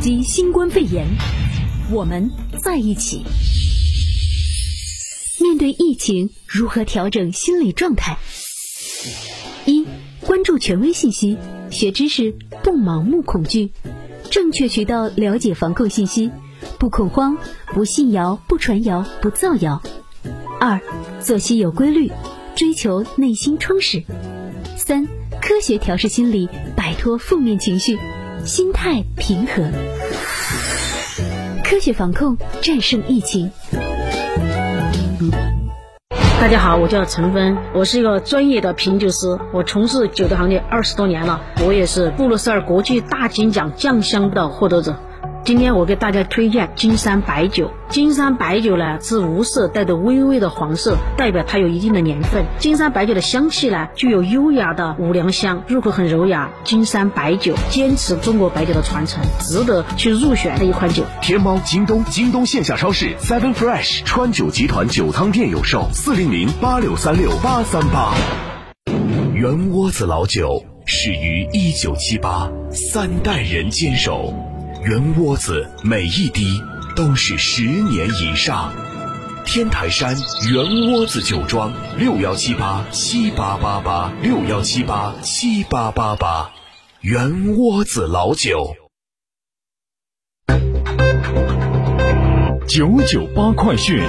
击新冠肺炎，我们在一起。面对疫情，如何调整心理状态？一、关注权威信息，学知识，不盲目恐惧，正确渠道了解防控信息，不恐慌，不信谣，不传谣，不造谣。二、作息有规律，追求内心充实。三、科学调试心理，摆脱负面情绪，心态平和。科学防控，战胜疫情。大家好，我叫陈芬，我是一个专业的品酒师，我从事酒的行业二十多年了，我也是布鲁塞尔国际大金奖酱香的获得者。今天我给大家推荐金山白酒。金山白酒呢是无色，带着微微的黄色，代表它有一定的年份。金山白酒的香气呢具有优雅的五粮香，入口很柔雅。金山白酒坚持中国白酒的传承，值得去入选的一款酒。天猫、京东、京东线下超市 Seven Fresh 川酒集团酒仓店有售，四零零八六三六八三八。圆窝子老酒始于一九七八，三代人坚守。圆窝子每一滴都是十年以上。天台山圆窝子酒庄六幺七八七八八八六幺七八七八八八，圆窝子老酒。九九八快讯。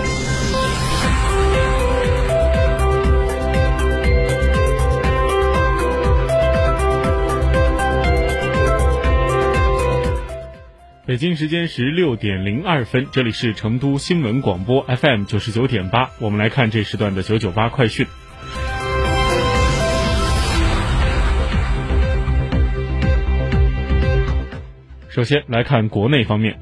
北京时间十六点零二分，这里是成都新闻广播 FM 九十九点八，我们来看这时段的九九八快讯。首先来看国内方面。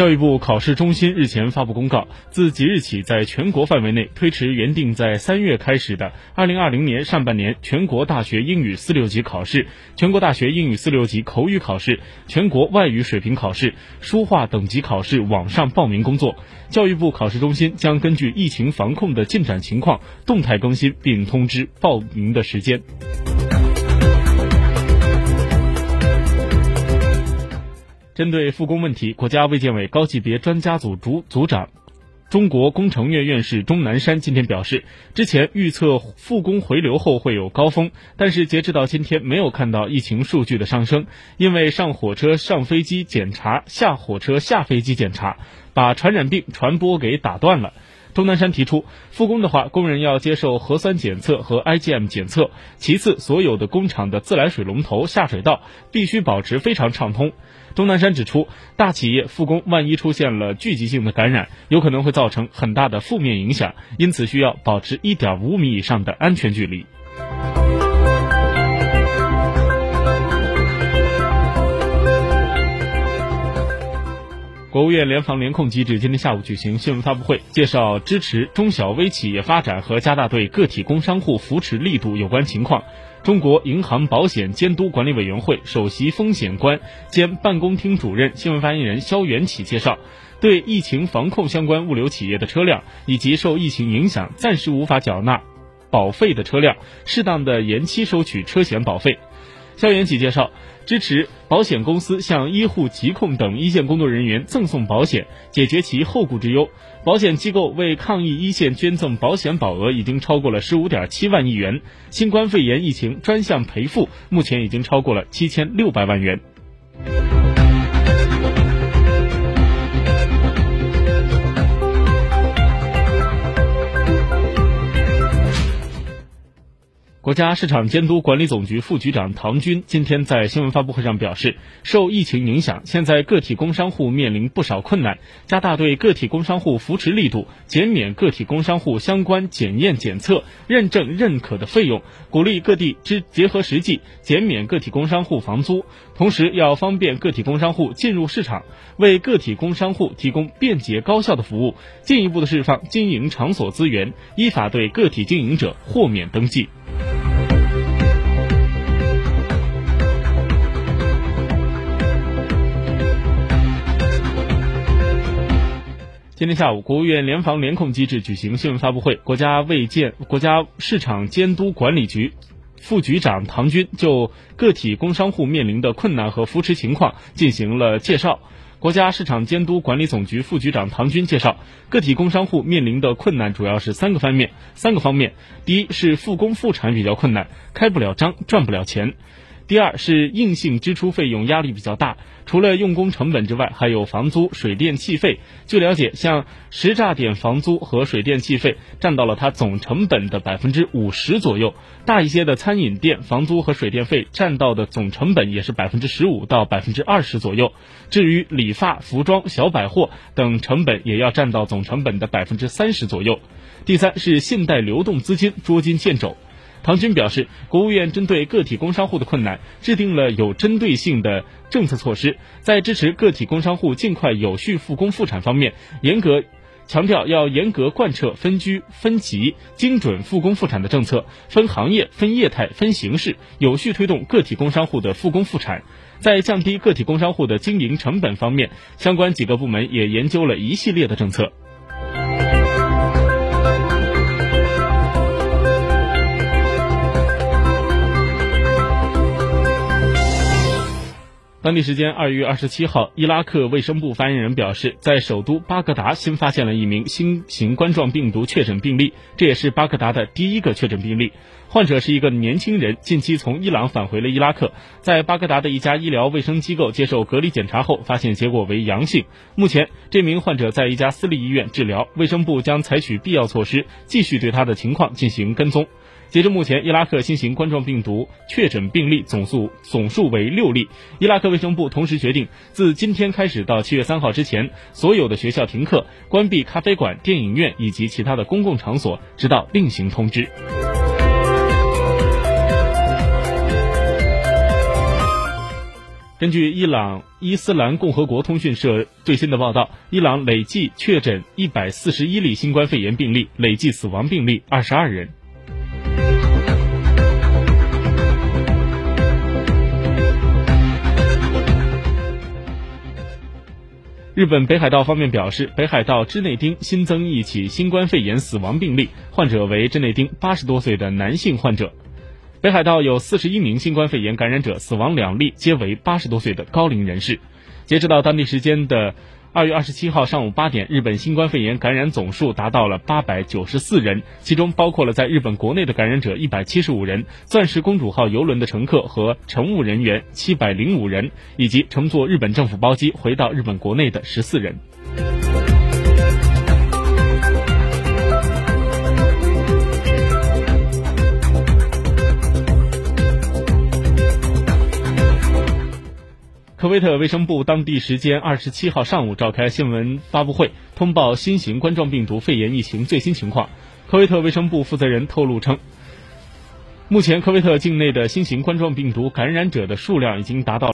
教育部考试中心日前发布公告，自即日起，在全国范围内推迟原定在三月开始的二零二零年上半年全国大学英语四六级考试、全国大学英语四六级口语考试、全国外语水平考试、书画等级考试网上报名工作。教育部考试中心将根据疫情防控的进展情况，动态更新并通知报名的时间。针对复工问题，国家卫健委高级别专家组组组长、中国工程院院士钟南山今天表示，之前预测复工回流后会有高峰，但是截止到今天没有看到疫情数据的上升，因为上火车上飞机检查，下火车下飞机检查，把传染病传播给打断了。钟南山提出，复工的话，工人要接受核酸检测和 IgM 检测。其次，所有的工厂的自来水龙头、下水道必须保持非常畅通。钟南山指出，大企业复工万一出现了聚集性的感染，有可能会造成很大的负面影响，因此需要保持一点五米以上的安全距离。国务院联防联控机制今天下午举行新闻发布会，介绍支持中小微企业发展和加大对个体工商户扶持力度有关情况。中国银行保险监督管理委员会首席风险官兼办公厅主任新闻发言人肖元起介绍，对疫情防控相关物流企业的车辆以及受疫情影响暂时无法缴纳保费的车辆，适当的延期收取车险保费。肖元启介绍，支持保险公司向医护、疾控等一线工作人员赠送保险，解决其后顾之忧。保险机构为抗疫一线捐赠保险保额已经超过了十五点七万亿元，新冠肺炎疫情专项赔付目前已经超过了七千六百万元。国家市场监督管理总局副局长唐军今天在新闻发布会上表示，受疫情影响，现在个体工商户面临不少困难，加大对个体工商户扶持力度，减免个体工商户相关检验检测、认证认可的费用，鼓励各地之结合实际减免个体工商户房租，同时要方便个体工商户进入市场，为个体工商户提供便捷高效的服务，进一步的释放经营场所资源，依法对个体经营者豁免登记。今天下午，国务院联防联控机制举行新闻发布会，国家卫健国家市场监督管理局副局长唐军就个体工商户面临的困难和扶持情况进行了介绍。国家市场监督管理总局副局长唐军介绍，个体工商户面临的困难主要是三个方面，三个方面，第一是复工复产比较困难，开不了张，赚不了钱。第二是硬性支出费用压力比较大，除了用工成本之外，还有房租、水电气费。据了解，像食炸点房租和水电气费占到了它总成本的百分之五十左右，大一些的餐饮店房租和水电费占到的总成本也是百分之十五到百分之二十左右。至于理发、服装、小百货等成本，也要占到总成本的百分之三十左右。第三是信贷流动资金捉襟见肘。唐军表示，国务院针对个体工商户的困难，制定了有针对性的政策措施，在支持个体工商户尽快有序复工复产方面，严格强调要严格贯彻分居分级、精准复工复产的政策，分行业、分业态、分形式，有序推动个体工商户的复工复产。在降低个体工商户的经营成本方面，相关几个部门也研究了一系列的政策。当地时间二月二十七号，伊拉克卫生部发言人表示，在首都巴格达新发现了一名新型冠状病毒确诊病例，这也是巴格达的第一个确诊病例。患者是一个年轻人，近期从伊朗返回了伊拉克，在巴格达的一家医疗卫生机构接受隔离检查后，发现结果为阳性。目前，这名患者在一家私立医院治疗，卫生部将采取必要措施，继续对他的情况进行跟踪。截至目前，伊拉克新型冠状病毒确诊病例总数总数为六例。伊拉克卫生部同时决定，自今天开始到七月三号之前，所有的学校停课，关闭咖啡馆、电影院以及其他的公共场所，直到另行通知。根据伊朗伊斯兰共和国通讯社最新的报道，伊朗累计确诊一百四十一例新冠肺炎病例，累计死亡病例二十二人。日本北海道方面表示，北海道知内町新增一起新冠肺炎死亡病例，患者为知内町八十多岁的男性患者。北海道有四十一名新冠肺炎感染者，死亡两例皆为八十多岁的高龄人士。截止到当地时间的。二月二十七号上午八点，日本新冠肺炎感染总数达到了八百九十四人，其中包括了在日本国内的感染者一百七十五人，钻石公主号游轮的乘客和乘务人员七百零五人，以及乘坐日本政府包机回到日本国内的十四人。科威特卫生部当地时间二十七号上午召开新闻发布会，通报新型冠状病毒肺炎疫情最新情况。科威特卫生部负责人透露称，目前科威特境内的新型冠状病毒感染者的数量已经达到。